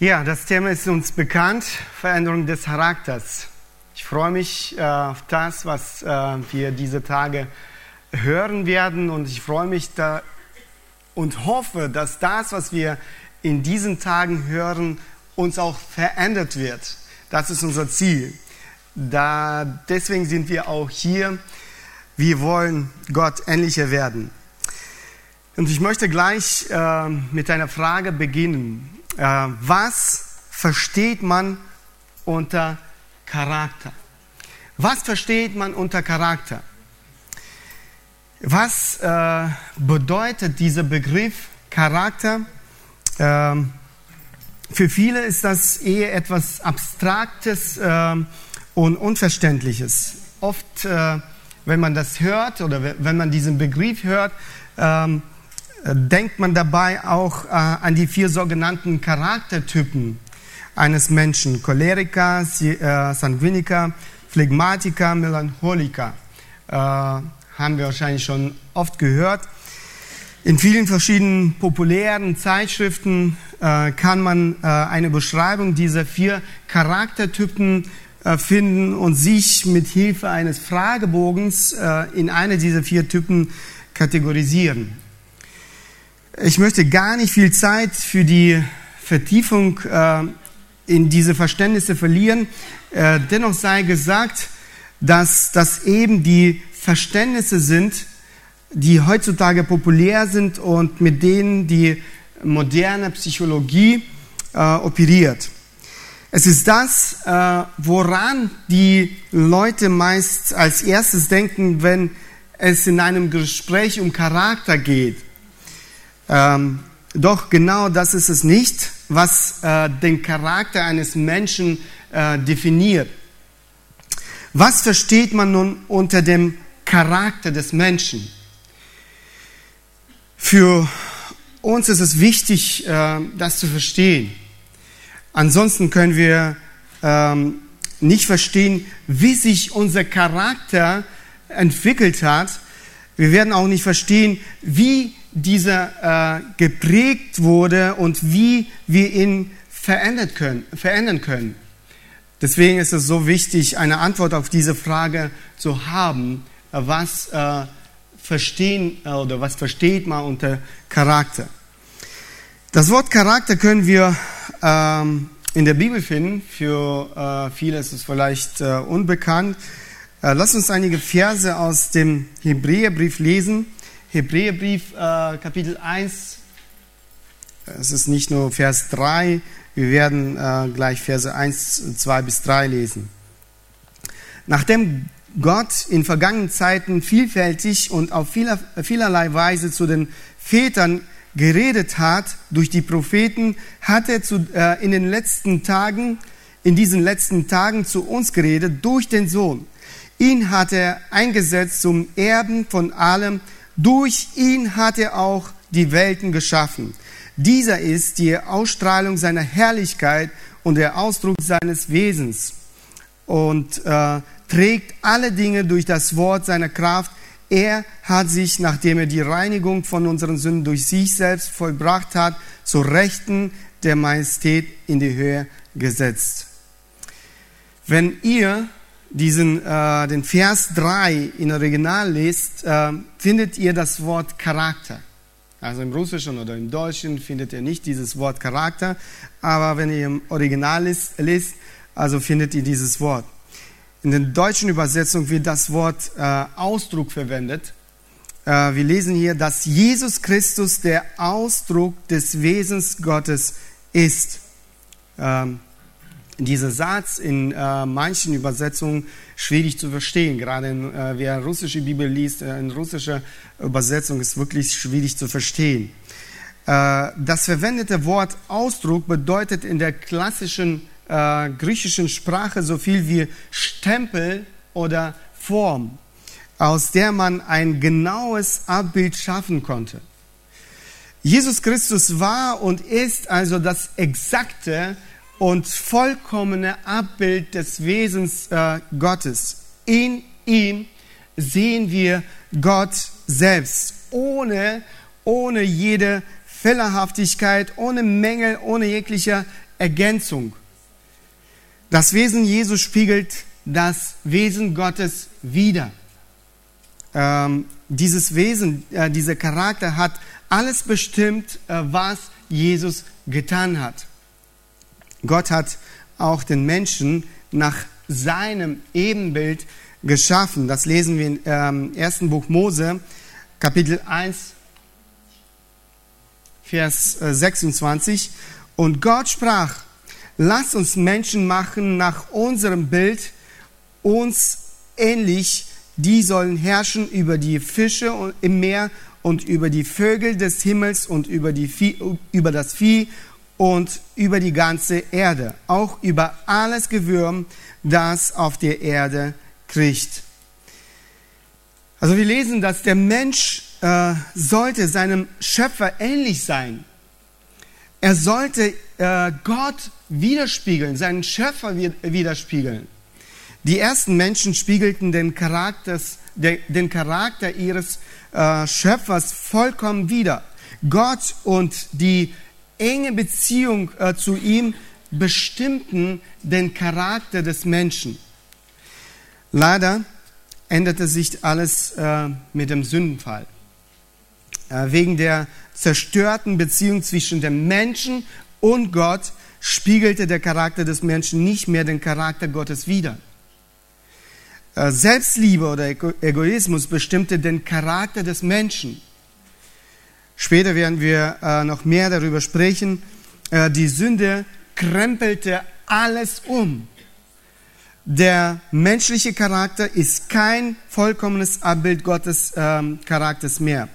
Ja, das Thema ist uns bekannt, Veränderung des Charakters. Ich freue mich äh, auf das, was äh, wir diese Tage hören werden und ich freue mich da und hoffe, dass das, was wir in diesen Tagen hören, uns auch verändert wird. Das ist unser Ziel. Da, deswegen sind wir auch hier. Wir wollen Gott ähnlicher werden. Und ich möchte gleich äh, mit einer Frage beginnen. Äh, was versteht man unter Charakter? Was versteht man unter Charakter? Was äh, bedeutet dieser Begriff Charakter? Ähm, für viele ist das eher etwas Abstraktes äh, und Unverständliches. Oft, äh, wenn man das hört oder wenn man diesen Begriff hört, ähm, denkt man dabei auch äh, an die vier sogenannten Charaktertypen eines Menschen. Choleriker, äh, Sanguiniker, Phlegmatiker, Melancholiker. Äh, haben wir wahrscheinlich schon oft gehört. In vielen verschiedenen populären Zeitschriften äh, kann man äh, eine Beschreibung dieser vier Charaktertypen äh, finden und sich mit Hilfe eines Fragebogens äh, in eine dieser vier Typen kategorisieren. Ich möchte gar nicht viel Zeit für die Vertiefung äh, in diese Verständnisse verlieren. Äh, dennoch sei gesagt, dass das eben die Verständnisse sind, die heutzutage populär sind und mit denen die moderne Psychologie äh, operiert. Es ist das, äh, woran die Leute meist als erstes denken, wenn es in einem Gespräch um Charakter geht. Ähm, doch genau das ist es nicht, was äh, den Charakter eines Menschen äh, definiert. Was versteht man nun unter dem Charakter des Menschen? Für uns ist es wichtig, äh, das zu verstehen. Ansonsten können wir ähm, nicht verstehen, wie sich unser Charakter entwickelt hat. Wir werden auch nicht verstehen, wie dieser äh, geprägt wurde und wie wir ihn verändert können, verändern können. Deswegen ist es so wichtig, eine Antwort auf diese Frage zu haben, was äh, verstehen äh, oder was versteht man unter Charakter. Das Wort Charakter können wir ähm, in der Bibel finden. Für äh, viele ist es vielleicht äh, unbekannt. Äh, lass uns einige Verse aus dem Hebräerbrief lesen. Hebräerbrief äh, Kapitel 1, es ist nicht nur Vers 3, wir werden äh, gleich Verse 1, 2 bis 3 lesen. Nachdem Gott in vergangenen Zeiten vielfältig und auf vieler, vielerlei Weise zu den Vätern geredet hat durch die Propheten, hat er zu, äh, in den letzten Tagen, in diesen letzten Tagen zu uns geredet durch den Sohn. Ihn hat er eingesetzt zum Erben von allem, durch ihn hat er auch die Welten geschaffen. Dieser ist die Ausstrahlung seiner Herrlichkeit und der Ausdruck seines Wesens und äh, trägt alle Dinge durch das Wort seiner Kraft. Er hat sich, nachdem er die Reinigung von unseren Sünden durch sich selbst vollbracht hat, zur Rechten der Majestät in die Höhe gesetzt. Wenn ihr diesen, äh, den Vers 3 in Original lest, äh, findet ihr das Wort Charakter. Also im Russischen oder im Deutschen findet ihr nicht dieses Wort Charakter, aber wenn ihr im Original lest, also findet ihr dieses Wort. In der deutschen Übersetzung wird das Wort äh, Ausdruck verwendet. Äh, wir lesen hier, dass Jesus Christus der Ausdruck des Wesens Gottes ist. Ähm, dieser Satz in äh, manchen Übersetzungen schwierig zu verstehen. Gerade in, äh, wer russische Bibel liest, äh, in russischer Übersetzung ist wirklich schwierig zu verstehen. Äh, das verwendete Wort Ausdruck bedeutet in der klassischen äh, griechischen Sprache so viel wie Stempel oder Form, aus der man ein genaues Abbild schaffen konnte. Jesus Christus war und ist also das exakte und vollkommene Abbild des Wesens äh, Gottes. In ihm sehen wir Gott selbst, ohne, ohne jede Fehlerhaftigkeit, ohne Mängel, ohne jegliche Ergänzung. Das Wesen Jesu spiegelt das Wesen Gottes wider. Ähm, dieses Wesen, äh, dieser Charakter hat alles bestimmt, äh, was Jesus getan hat. Gott hat auch den Menschen nach seinem Ebenbild geschaffen. Das lesen wir im ähm, ersten Buch Mose, Kapitel 1, Vers 26. Äh, Und Gott sprach, lass uns Menschen machen nach unserem Bild, uns ähnlich, die sollen herrschen über die Fische im Meer und über die Vögel des Himmels und über, Vieh, über das Vieh und über die ganze Erde, auch über alles Gewürm, das auf der Erde kriecht. Also wir lesen, dass der Mensch äh, sollte seinem Schöpfer ähnlich sein. Er sollte äh, Gott widerspiegeln, seinen Schöpfer widerspiegeln. Die ersten Menschen spiegelten den, den Charakter ihres äh, Schöpfers vollkommen wider. Gott und die enge Beziehung äh, zu ihm bestimmten den Charakter des Menschen. Leider änderte sich alles äh, mit dem Sündenfall. Äh, wegen der zerstörten Beziehung zwischen dem Menschen und Gott spiegelte der Charakter des Menschen nicht mehr den Charakter Gottes wider. Äh, Selbstliebe oder Egoismus bestimmte den Charakter des Menschen. Später werden wir äh, noch mehr darüber sprechen. Äh, die Sünde krempelte alles um. Der menschliche Charakter ist kein vollkommenes Abbild Gottes ähm, Charakters mehr.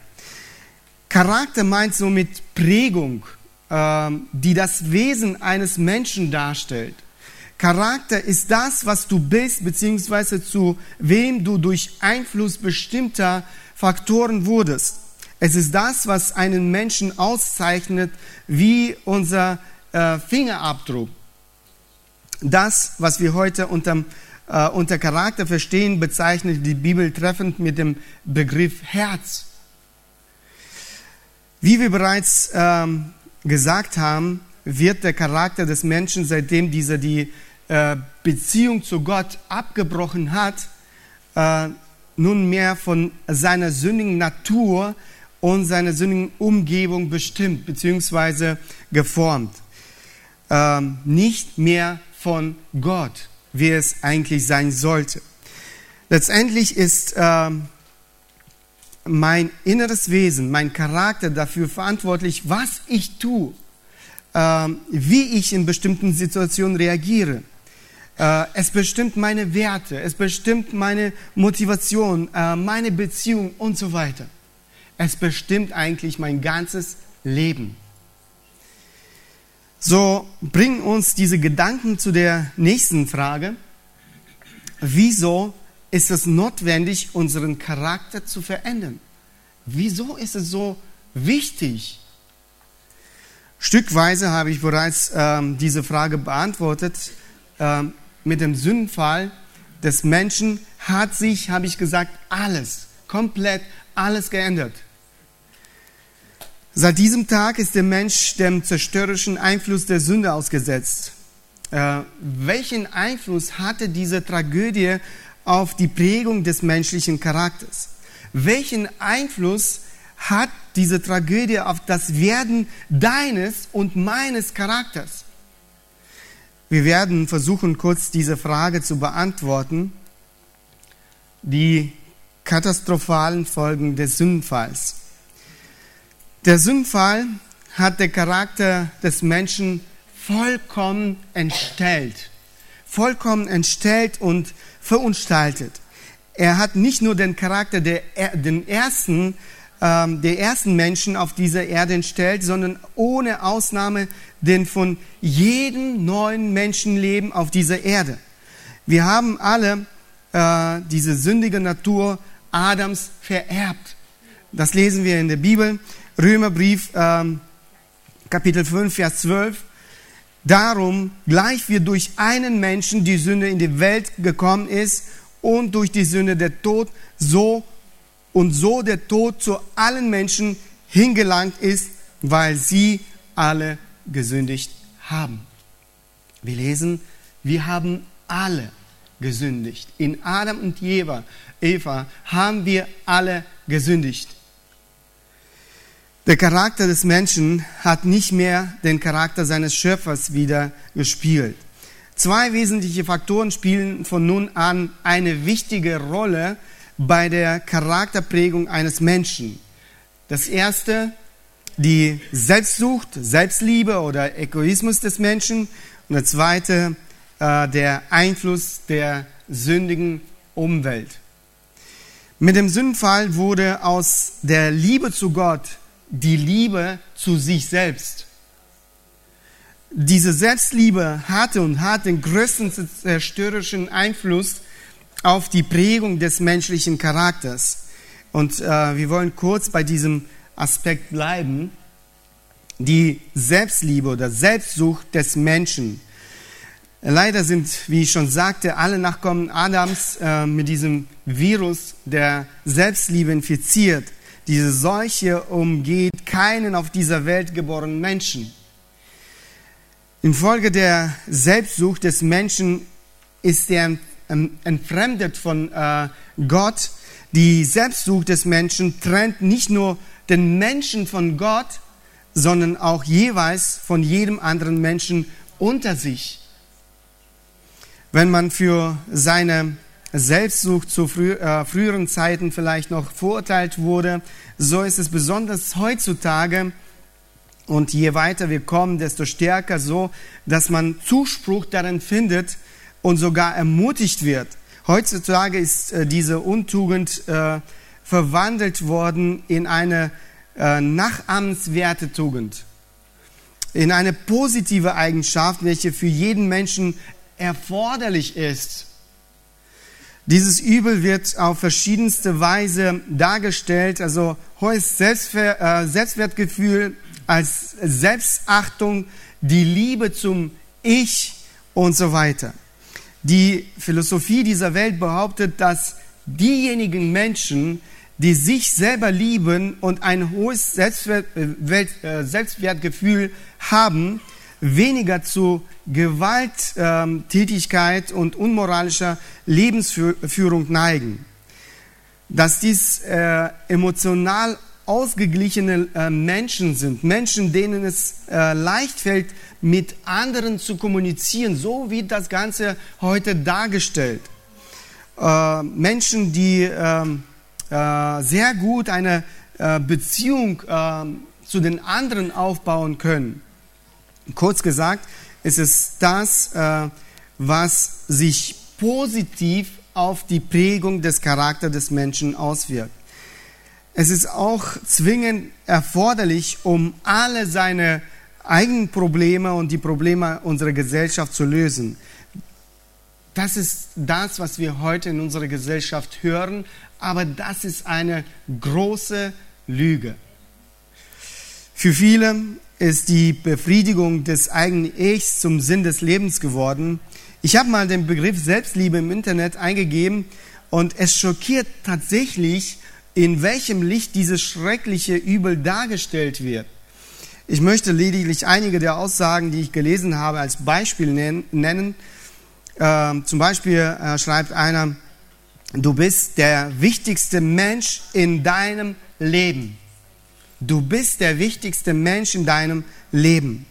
Charakter meint somit Prägung, ähm, die das Wesen eines Menschen darstellt. Charakter ist das, was du bist, beziehungsweise zu wem du durch Einfluss bestimmter Faktoren wurdest. Es ist das, was einen Menschen auszeichnet, wie unser äh, Fingerabdruck. Das, was wir heute unter, äh, unter Charakter verstehen, bezeichnet die Bibel treffend mit dem Begriff Herz. Wie wir bereits ähm, gesagt haben, wird der Charakter des Menschen, seitdem dieser die äh, Beziehung zu Gott abgebrochen hat, äh, nunmehr von seiner sündigen Natur und seiner sündigen Umgebung bestimmt bzw. geformt. Ähm, nicht mehr von Gott, wie es eigentlich sein sollte. Letztendlich ist ähm, mein inneres Wesen, mein Charakter dafür verantwortlich, was ich tue, ähm, wie ich in bestimmten Situationen reagiere. Äh, es bestimmt meine Werte, es bestimmt meine Motivation, äh, meine Beziehung und so weiter. Es bestimmt eigentlich mein ganzes Leben. So bringen uns diese Gedanken zu der nächsten Frage. Wieso ist es notwendig, unseren Charakter zu verändern? Wieso ist es so wichtig? Stückweise habe ich bereits ähm, diese Frage beantwortet. Ähm, mit dem Sündenfall des Menschen hat sich, habe ich gesagt, alles, komplett alles geändert. Seit diesem Tag ist der Mensch dem zerstörerischen Einfluss der Sünde ausgesetzt. Äh, welchen Einfluss hatte diese Tragödie auf die Prägung des menschlichen Charakters? Welchen Einfluss hat diese Tragödie auf das Werden deines und meines Charakters? Wir werden versuchen, kurz diese Frage zu beantworten. Die katastrophalen Folgen des Sündenfalls. Der Sündfall hat den Charakter des Menschen vollkommen entstellt. Vollkommen entstellt und verunstaltet. Er hat nicht nur den Charakter der, den ersten, ähm, der ersten Menschen auf dieser Erde entstellt, sondern ohne Ausnahme den von jedem neuen Menschenleben auf dieser Erde. Wir haben alle äh, diese sündige Natur Adams vererbt. Das lesen wir in der Bibel. Römerbrief, ähm, Kapitel 5, Vers 12. Darum, gleich wie durch einen Menschen die Sünde in die Welt gekommen ist und durch die Sünde der Tod, so und so der Tod zu allen Menschen hingelangt ist, weil sie alle gesündigt haben. Wir lesen, wir haben alle gesündigt. In Adam und Eva, Eva haben wir alle gesündigt. Der Charakter des Menschen hat nicht mehr den Charakter seines Schöpfers wieder gespielt. Zwei wesentliche Faktoren spielen von nun an eine wichtige Rolle bei der Charakterprägung eines Menschen. Das erste, die Selbstsucht, Selbstliebe oder Egoismus des Menschen. Und das zweite, äh, der Einfluss der sündigen Umwelt. Mit dem Sündenfall wurde aus der Liebe zu Gott die Liebe zu sich selbst. Diese Selbstliebe hatte und hat den größten zerstörerischen Einfluss auf die Prägung des menschlichen Charakters. Und äh, wir wollen kurz bei diesem Aspekt bleiben. Die Selbstliebe oder Selbstsucht des Menschen. Leider sind, wie ich schon sagte, alle Nachkommen Adams äh, mit diesem Virus der Selbstliebe infiziert. Diese Seuche umgeht keinen auf dieser Welt geborenen Menschen. Infolge der Selbstsucht des Menschen ist er entfremdet von äh, Gott. Die Selbstsucht des Menschen trennt nicht nur den Menschen von Gott, sondern auch jeweils von jedem anderen Menschen unter sich. Wenn man für seine Selbstsucht zu frü äh, früheren Zeiten vielleicht noch verurteilt wurde, so ist es besonders heutzutage und je weiter wir kommen, desto stärker so, dass man Zuspruch darin findet und sogar ermutigt wird. Heutzutage ist äh, diese Untugend äh, verwandelt worden in eine äh, nachahmenswerte Tugend, in eine positive Eigenschaft, welche für jeden Menschen erforderlich ist. Dieses Übel wird auf verschiedenste Weise dargestellt, also hohes Selbstver äh, Selbstwertgefühl als Selbstachtung, die Liebe zum Ich und so weiter. Die Philosophie dieser Welt behauptet, dass diejenigen Menschen, die sich selber lieben und ein hohes Selbstwert, äh, Selbstwertgefühl haben, weniger zu Gewalttätigkeit und unmoralischer Lebensführung neigen. Dass dies äh, emotional ausgeglichene äh, Menschen sind, Menschen, denen es äh, leicht fällt, mit anderen zu kommunizieren, so wie das Ganze heute dargestellt. Äh, Menschen, die ähm, äh, sehr gut eine äh, Beziehung ähm, zu den anderen aufbauen können Kurz gesagt, ist es das, äh, was sich positiv auf die Prägung des Charakters des Menschen auswirkt. Es ist auch zwingend erforderlich, um alle seine eigenen Probleme und die Probleme unserer Gesellschaft zu lösen. Das ist das, was wir heute in unserer Gesellschaft hören, aber das ist eine große Lüge. Für viele ist die Befriedigung des eigenen Ichs zum Sinn des Lebens geworden. Ich habe mal den Begriff Selbstliebe im Internet eingegeben und es schockiert tatsächlich, in welchem Licht dieses schreckliche Übel dargestellt wird. Ich möchte lediglich einige der Aussagen, die ich gelesen habe, als Beispiel nennen. Ähm, zum Beispiel äh, schreibt einer, du bist der wichtigste Mensch in deinem Leben. Du bist der wichtigste Mensch in deinem Leben.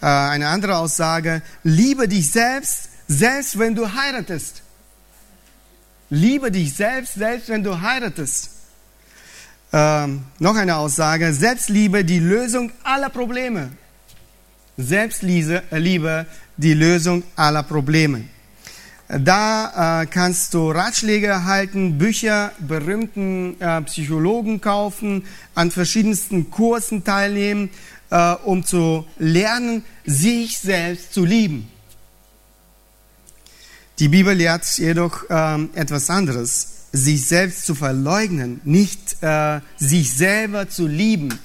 Äh, eine andere Aussage, liebe dich selbst, selbst wenn du heiratest. Liebe dich selbst, selbst wenn du heiratest. Ähm, noch eine Aussage, Selbstliebe die Lösung aller Probleme. Selbstliebe die Lösung aller Probleme. Da äh, kannst du Ratschläge erhalten, Bücher, berühmten äh, Psychologen kaufen, an verschiedensten Kursen teilnehmen, äh, um zu lernen, sich selbst zu lieben. Die Bibel lehrt jedoch ähm, etwas anderes, sich selbst zu verleugnen, nicht äh, sich selber zu lieben.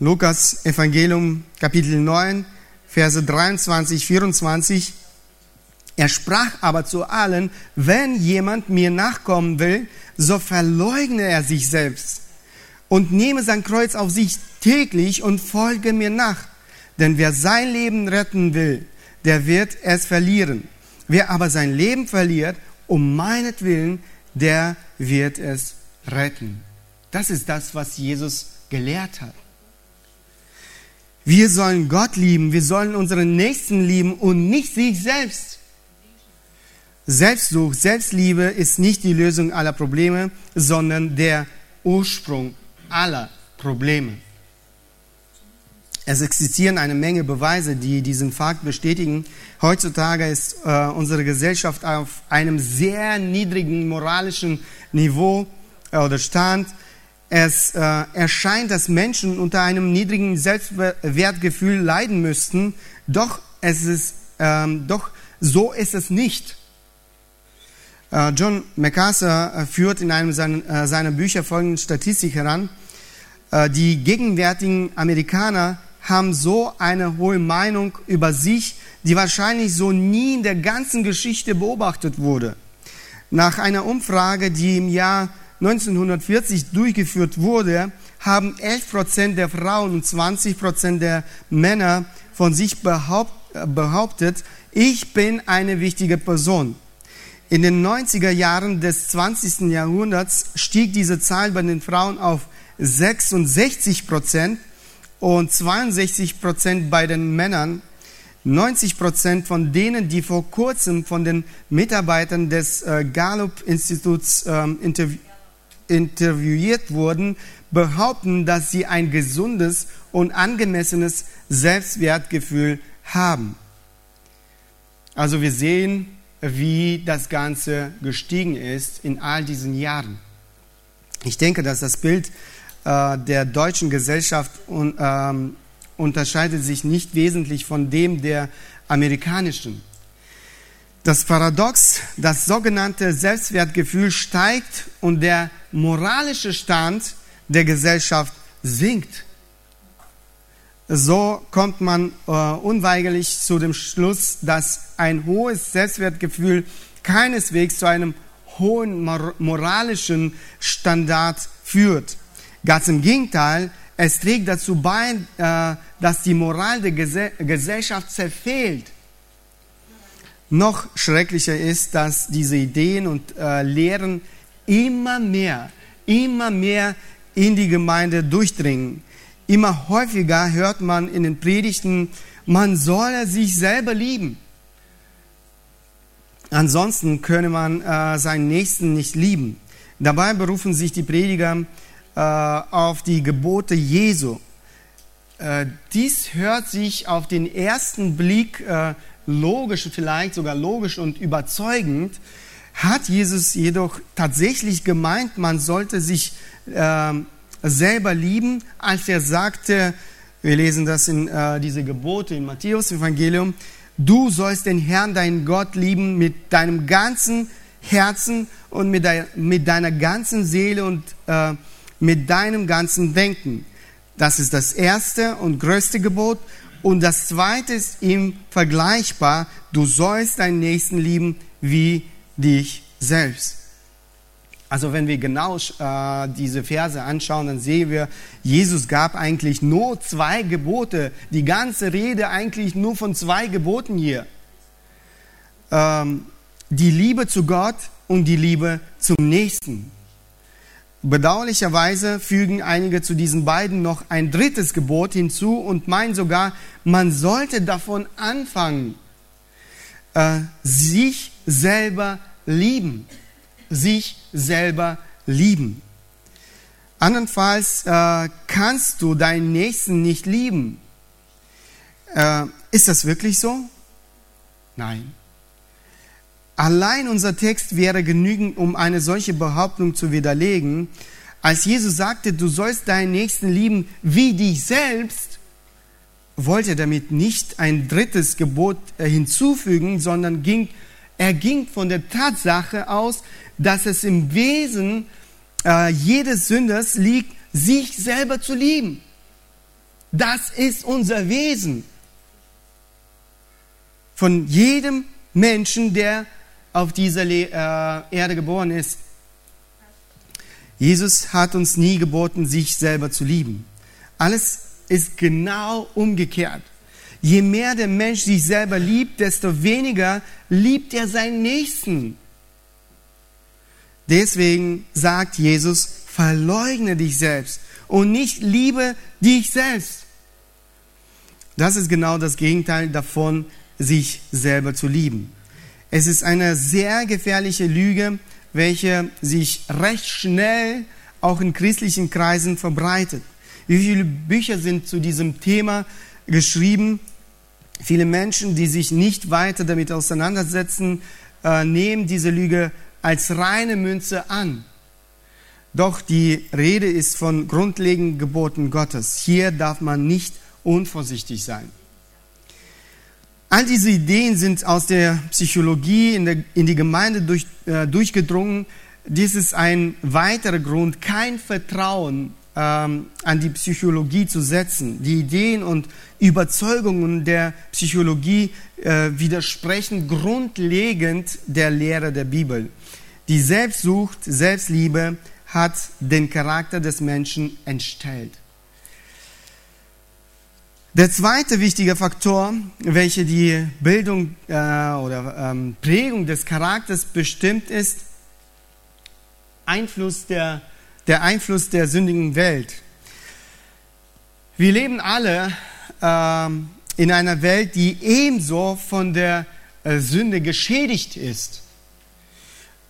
Lukas Evangelium Kapitel 9, Verse 23, 24 er sprach aber zu allen, wenn jemand mir nachkommen will, so verleugne er sich selbst und nehme sein Kreuz auf sich täglich und folge mir nach. Denn wer sein Leben retten will, der wird es verlieren. Wer aber sein Leben verliert, um meinetwillen, der wird es retten. Das ist das, was Jesus gelehrt hat. Wir sollen Gott lieben, wir sollen unseren Nächsten lieben und nicht sich selbst. Selbstsucht, Selbstliebe ist nicht die Lösung aller Probleme, sondern der Ursprung aller Probleme. Es existieren eine Menge Beweise, die diesen Fakt bestätigen. Heutzutage ist äh, unsere Gesellschaft auf einem sehr niedrigen moralischen Niveau äh, oder Stand. Es äh, erscheint, dass Menschen unter einem niedrigen Selbstwertgefühl leiden müssten, doch, es ist, ähm, doch so ist es nicht. Äh, John MacArthur äh, führt in einem seiner, äh, seiner Bücher folgende Statistik heran. Die gegenwärtigen Amerikaner haben so eine hohe Meinung über sich, die wahrscheinlich so nie in der ganzen Geschichte beobachtet wurde. Nach einer Umfrage, die im Jahr 1940 durchgeführt wurde, haben 11 Prozent der Frauen und 20 Prozent der Männer von sich behauptet, ich bin eine wichtige Person. In den 90er Jahren des 20. Jahrhunderts stieg diese Zahl bei den Frauen auf 66 Prozent und 62 Prozent bei den Männern. 90 Prozent von denen, die vor kurzem von den Mitarbeitern des äh, Gallup-Instituts ähm, interv interviewt wurden, behaupten, dass sie ein gesundes und angemessenes Selbstwertgefühl haben. Also wir sehen, wie das Ganze gestiegen ist in all diesen Jahren. Ich denke, dass das Bild äh, der deutschen Gesellschaft un, ähm, unterscheidet sich nicht wesentlich von dem der amerikanischen. Das Paradox, das sogenannte Selbstwertgefühl steigt und der moralische Stand der Gesellschaft sinkt. So kommt man äh, unweigerlich zu dem Schluss, dass ein hohes Selbstwertgefühl keineswegs zu einem hohen moralischen Standard führt. Ganz im Gegenteil, es trägt dazu bei, äh, dass die Moral der Gesellschaft zerfehlt. Noch schrecklicher ist, dass diese Ideen und äh, Lehren immer mehr, immer mehr in die Gemeinde durchdringen. Immer häufiger hört man in den Predigten, man solle sich selber lieben. Ansonsten könne man äh, seinen Nächsten nicht lieben. Dabei berufen sich die Prediger äh, auf die Gebote Jesu. Äh, dies hört sich auf den ersten Blick äh, logisch, vielleicht sogar logisch und überzeugend, hat Jesus jedoch tatsächlich gemeint, man sollte sich ähm, selber lieben, als er sagte, wir lesen das in äh, diese Gebote im Matthäus Evangelium, du sollst den Herrn, deinen Gott lieben mit deinem ganzen Herzen und mit, dein, mit deiner ganzen Seele und äh, mit deinem ganzen Denken. Das ist das erste und größte Gebot. Und das zweite ist ihm vergleichbar. Du sollst deinen Nächsten lieben wie dich selbst. Also wenn wir genau äh, diese Verse anschauen, dann sehen wir, Jesus gab eigentlich nur zwei Gebote. Die ganze Rede eigentlich nur von zwei Geboten hier. Ähm, die Liebe zu Gott und die Liebe zum Nächsten. Bedauerlicherweise fügen einige zu diesen beiden noch ein drittes Gebot hinzu und meinen sogar, man sollte davon anfangen, äh, sich selber lieben. Sich selber lieben. Andernfalls äh, kannst du deinen Nächsten nicht lieben. Äh, ist das wirklich so? Nein. Allein unser Text wäre genügend, um eine solche Behauptung zu widerlegen. Als Jesus sagte, du sollst deinen Nächsten lieben wie dich selbst, wollte er damit nicht ein drittes Gebot äh, hinzufügen, sondern ging, er ging von der Tatsache aus, dass es im Wesen äh, jedes Sünders liegt, sich selber zu lieben. Das ist unser Wesen. Von jedem Menschen, der auf dieser Le äh, Erde geboren ist. Jesus hat uns nie geboten, sich selber zu lieben. Alles ist genau umgekehrt. je mehr der Mensch sich selber liebt, desto weniger liebt er seinen Nächsten. Deswegen sagt Jesus, verleugne dich selbst und nicht liebe dich selbst. Das ist genau das Gegenteil davon, sich selber zu lieben. Es ist eine sehr gefährliche Lüge, welche sich recht schnell auch in christlichen Kreisen verbreitet. Wie viele Bücher sind zu diesem Thema geschrieben? Viele Menschen, die sich nicht weiter damit auseinandersetzen, äh, nehmen diese Lüge als reine Münze an. Doch die Rede ist von grundlegenden Geboten Gottes. Hier darf man nicht unvorsichtig sein. All diese Ideen sind aus der Psychologie in, der, in die Gemeinde durch, äh, durchgedrungen. Dies ist ein weiterer Grund, kein Vertrauen ähm, an die Psychologie zu setzen. Die Ideen und Überzeugungen der Psychologie äh, widersprechen grundlegend der Lehre der Bibel. Die Selbstsucht, Selbstliebe hat den Charakter des Menschen entstellt. Der zweite wichtige Faktor, welcher die Bildung äh, oder ähm, Prägung des Charakters bestimmt, ist Einfluss der, der Einfluss der sündigen Welt. Wir leben alle äh, in einer Welt, die ebenso von der äh, Sünde geschädigt ist.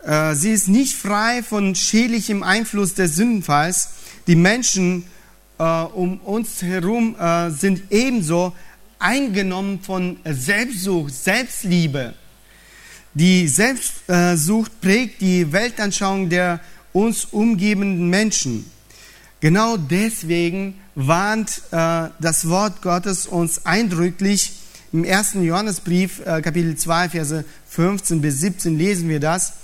Äh, sie ist nicht frei von schädlichem Einfluss des Sündenfalls. Die Menschen äh, um uns herum äh, sind ebenso eingenommen von Selbstsucht, Selbstliebe. Die Selbstsucht prägt die Weltanschauung der uns umgebenden Menschen. Genau deswegen warnt äh, das Wort Gottes uns eindrücklich. Im ersten Johannesbrief, äh, Kapitel 2, Verse 15 bis 17 lesen wir das.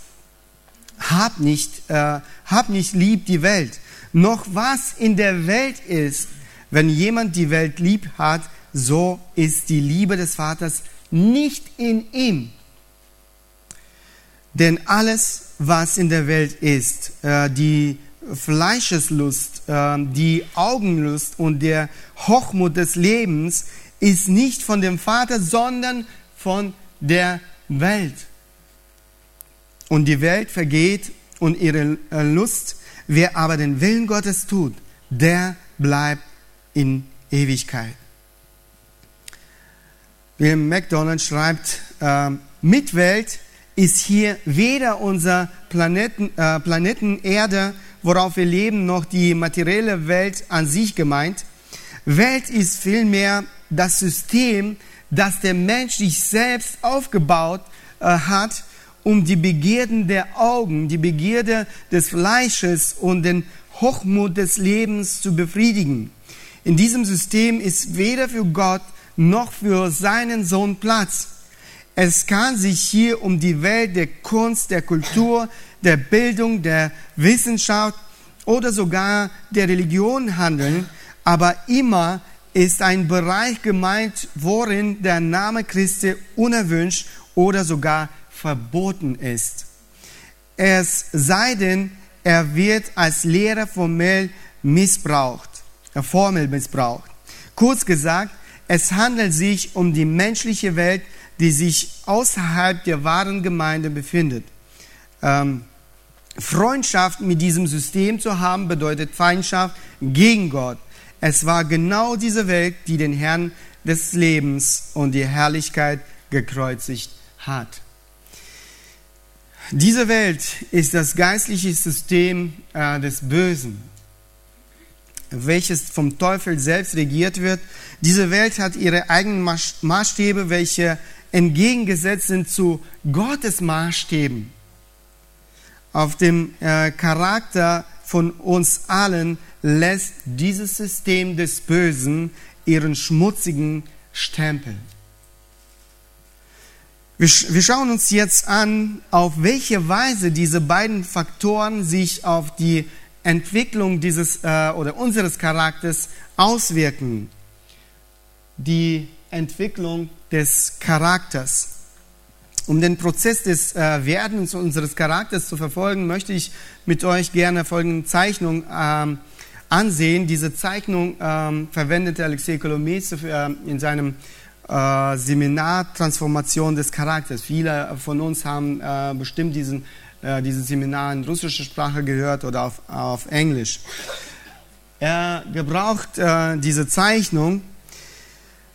Hab nicht, äh, hab nicht lieb die Welt, noch was in der Welt ist. Wenn jemand die Welt lieb hat, so ist die Liebe des Vaters nicht in ihm. Denn alles, was in der Welt ist, äh, die Fleischeslust, äh, die Augenlust und der Hochmut des Lebens, ist nicht von dem Vater, sondern von der Welt. Und die Welt vergeht und ihre äh, Lust Wer aber den Willen Gottes tut, der bleibt in Ewigkeit. William MacDonald schreibt, äh, Mitwelt ist hier weder unser Planeten, äh, Planeten Erde, worauf wir leben, noch die materielle Welt an sich gemeint. Welt ist vielmehr das System, das der Mensch sich selbst aufgebaut äh, hat um die Begierden der Augen, die Begierde des Fleisches und den Hochmut des Lebens zu befriedigen. In diesem System ist weder für Gott noch für seinen Sohn Platz. Es kann sich hier um die Welt der Kunst, der Kultur, der Bildung, der Wissenschaft oder sogar der Religion handeln, aber immer ist ein Bereich gemeint, worin der Name Christi unerwünscht oder sogar verboten ist. Es sei denn, er wird als Lehrer formell missbraucht, äh, Formel missbraucht. Kurz gesagt, es handelt sich um die menschliche Welt, die sich außerhalb der wahren Gemeinde befindet. Ähm, Freundschaft mit diesem System zu haben, bedeutet Feindschaft gegen Gott. Es war genau diese Welt, die den Herrn des Lebens und die Herrlichkeit gekreuzigt hat. Diese Welt ist das geistliche System äh, des Bösen, welches vom Teufel selbst regiert wird. Diese Welt hat ihre eigenen Maßstäbe, welche entgegengesetzt sind zu Gottes Maßstäben. Auf dem äh, Charakter von uns allen lässt dieses System des Bösen ihren schmutzigen Stempel. Wir, wir schauen uns jetzt an, auf welche Weise diese beiden Faktoren sich auf die Entwicklung dieses äh, oder unseres Charakters auswirken. Die Entwicklung des Charakters. Um den Prozess des äh, Werdens unseres Charakters zu verfolgen, möchte ich mit euch gerne folgende Zeichnung ähm, ansehen. Diese Zeichnung ähm, verwendete Alexei Kolomets äh, in seinem äh, Seminar Transformation des Charakters. Viele von uns haben äh, bestimmt diesen, äh, dieses Seminar in russischer Sprache gehört oder auf, auf Englisch. Er gebraucht äh, diese Zeichnung.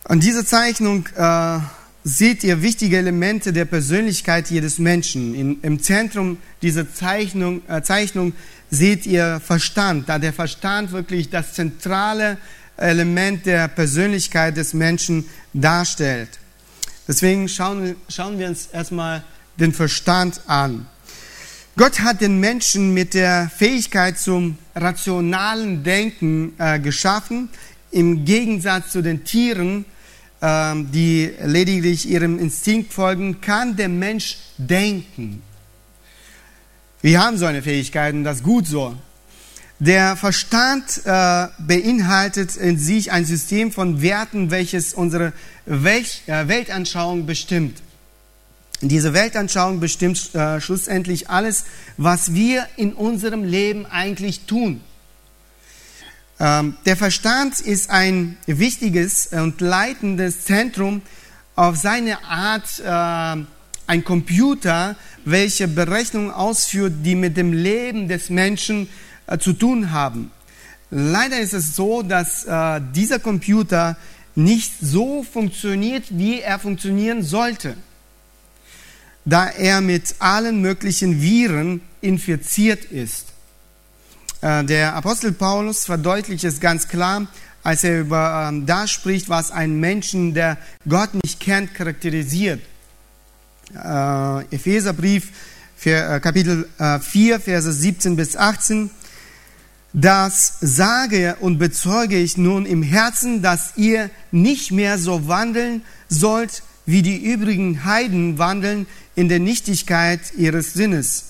Und diese Zeichnung äh, seht ihr wichtige Elemente der Persönlichkeit jedes Menschen. In, Im Zentrum dieser Zeichnung, äh, Zeichnung seht ihr Verstand, da der Verstand wirklich das zentrale Element der Persönlichkeit des Menschen darstellt. Deswegen schauen, schauen wir uns erstmal den Verstand an. Gott hat den Menschen mit der Fähigkeit zum rationalen Denken äh, geschaffen, im Gegensatz zu den Tieren, äh, die lediglich ihrem Instinkt folgen, kann der Mensch denken. Wir haben so eine Fähigkeit und das ist gut so. Der Verstand äh, beinhaltet in sich ein System von Werten, welches unsere Welt, äh, Weltanschauung bestimmt. Diese Weltanschauung bestimmt äh, schlussendlich alles, was wir in unserem Leben eigentlich tun. Ähm, der Verstand ist ein wichtiges und leitendes Zentrum auf seine Art, äh, ein Computer, welche Berechnungen ausführt, die mit dem Leben des Menschen äh, zu tun haben. Leider ist es so, dass äh, dieser Computer nicht so funktioniert, wie er funktionieren sollte, da er mit allen möglichen Viren infiziert ist. Äh, der Apostel Paulus verdeutlicht es ganz klar, als er über äh, das spricht, was einen Menschen, der Gott nicht kennt, charakterisiert. Äh, Epheserbrief, für, äh, Kapitel äh, 4, Verse 17 bis 18. Das sage und bezeuge ich nun im Herzen, dass ihr nicht mehr so wandeln sollt, wie die übrigen Heiden wandeln in der Nichtigkeit ihres Sinnes,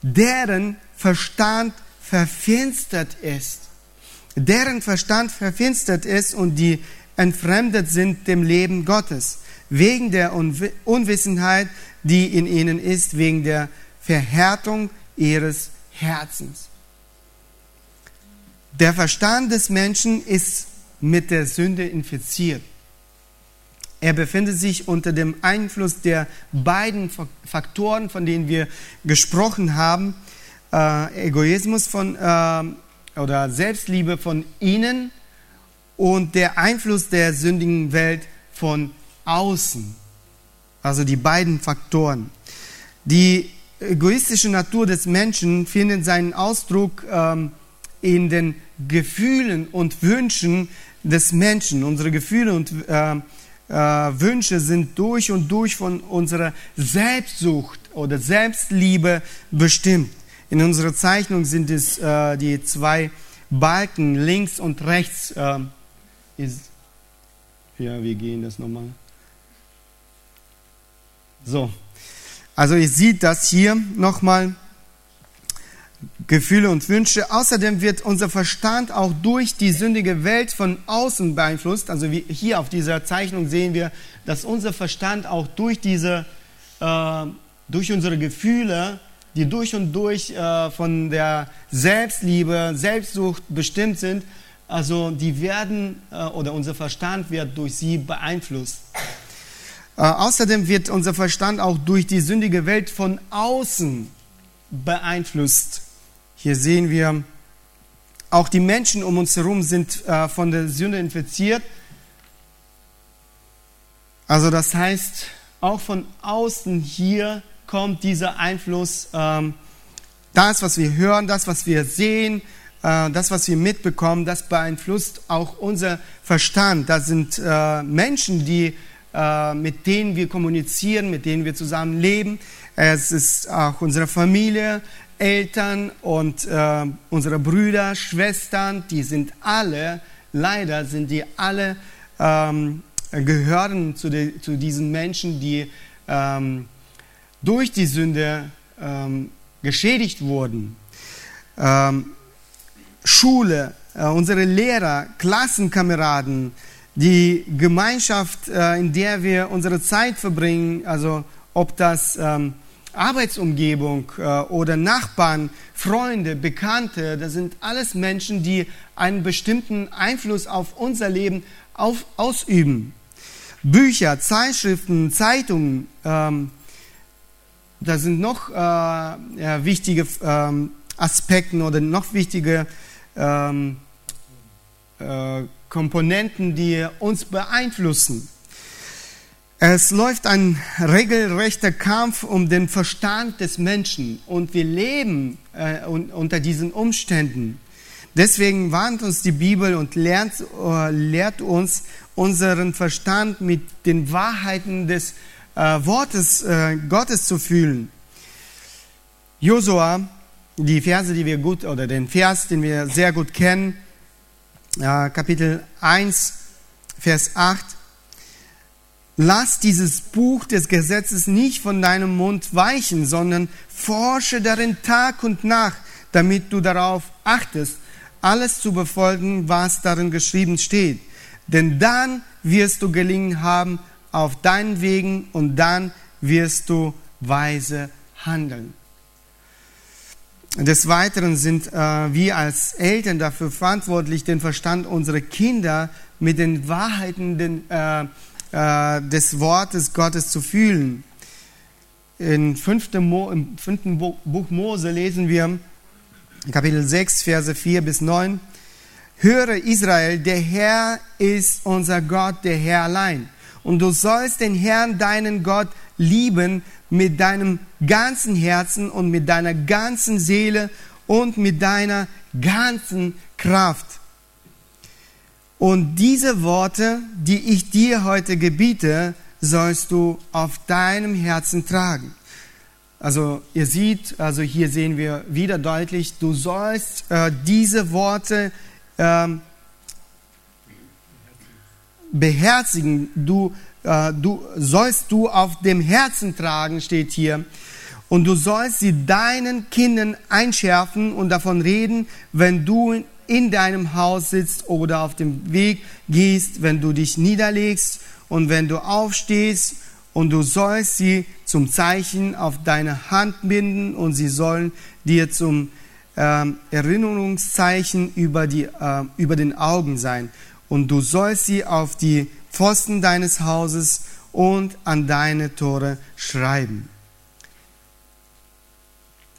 deren Verstand verfinstert ist, deren Verstand verfinstert ist und die entfremdet sind dem Leben Gottes, wegen der Unwissenheit, die in ihnen ist, wegen der Verhärtung ihres Herzens. Der Verstand des Menschen ist mit der Sünde infiziert. Er befindet sich unter dem Einfluss der beiden Faktoren, von denen wir gesprochen haben. Äh, Egoismus von, äh, oder Selbstliebe von innen und der Einfluss der sündigen Welt von außen. Also die beiden Faktoren. Die egoistische Natur des Menschen findet seinen Ausdruck ähm, in den Gefühlen und Wünschen des Menschen. Unsere Gefühle und äh, äh, Wünsche sind durch und durch von unserer Selbstsucht oder Selbstliebe bestimmt. In unserer Zeichnung sind es äh, die zwei Balken links und rechts. Äh, ist, ja, wir gehen das nochmal. So, also ihr seht das hier nochmal. Gefühle und Wünsche. Außerdem wird unser Verstand auch durch die sündige Welt von außen beeinflusst. Also wie hier auf dieser Zeichnung sehen wir, dass unser Verstand auch durch diese, äh, durch unsere Gefühle, die durch und durch äh, von der Selbstliebe, Selbstsucht bestimmt sind, also die werden äh, oder unser Verstand wird durch sie beeinflusst. Äh, außerdem wird unser Verstand auch durch die sündige Welt von außen beeinflusst. Hier sehen wir, auch die Menschen um uns herum sind äh, von der Sünde infiziert. Also das heißt, auch von außen hier kommt dieser Einfluss. Ähm, das, was wir hören, das, was wir sehen, äh, das, was wir mitbekommen, das beeinflusst auch unser Verstand. Das sind äh, Menschen, die, mit denen wir kommunizieren, mit denen wir zusammen leben. Es ist auch unsere Familie, Eltern und äh, unsere Brüder, Schwestern, die sind alle, leider sind die alle, ähm, gehören zu, die, zu, diesen Menschen, die ähm, durch die Sünde ähm, geschädigt wurden. Ähm, Schule, äh, unsere Lehrer, Klassenkameraden, die Gemeinschaft, äh, in der wir unsere Zeit verbringen, also ob das ähm, Arbeitsumgebung äh, oder Nachbarn, Freunde, Bekannte, das sind alles Menschen, die einen bestimmten Einfluss auf unser Leben auf, ausüben. Bücher, Zeitschriften, Zeitungen. Ähm, da sind noch äh, ja, wichtige ähm, Aspekte oder noch wichtige ähm, äh, Komponenten, die uns beeinflussen. Es läuft ein regelrechter Kampf um den Verstand des Menschen und wir leben äh, unter diesen Umständen. Deswegen warnt uns die Bibel und lernt, äh, lehrt uns, unseren Verstand mit den Wahrheiten des äh, Wortes äh, Gottes zu fühlen. Josua, die Verse, die wir gut, oder den Vers, den wir sehr gut kennen, Kapitel 1, Vers 8, Lass dieses Buch des Gesetzes nicht von deinem Mund weichen, sondern forsche darin Tag und Nacht, damit du darauf achtest, alles zu befolgen, was darin geschrieben steht. Denn dann wirst du gelingen haben auf deinen Wegen und dann wirst du weise handeln. Des Weiteren sind äh, wir als Eltern dafür verantwortlich, den Verstand unserer Kinder mit den Wahrheiten, den, äh, äh, des Wortes Gottes zu fühlen. In 5. Mo, Im 5. Buch Mose lesen wir, Kapitel 6, Verse 4 bis 9, Höre Israel, der Herr ist unser Gott, der Herr allein. Und du sollst den Herrn, deinen Gott, lieben mit deinem ganzen Herzen und mit deiner ganzen Seele und mit deiner ganzen Kraft. Und diese Worte, die ich dir heute gebiete, sollst du auf deinem Herzen tragen. Also ihr seht, also hier sehen wir wieder deutlich, du sollst äh, diese Worte ähm, beherzigen. Du, äh, du sollst du auf dem Herzen tragen, steht hier. Und du sollst sie deinen Kindern einschärfen und davon reden, wenn du in deinem Haus sitzt oder auf dem Weg gehst, wenn du dich niederlegst und wenn du aufstehst und du sollst sie zum Zeichen auf deine Hand binden und sie sollen dir zum ähm, Erinnerungszeichen über, die, äh, über den Augen sein. Und du sollst sie auf die Pfosten deines Hauses und an deine Tore schreiben.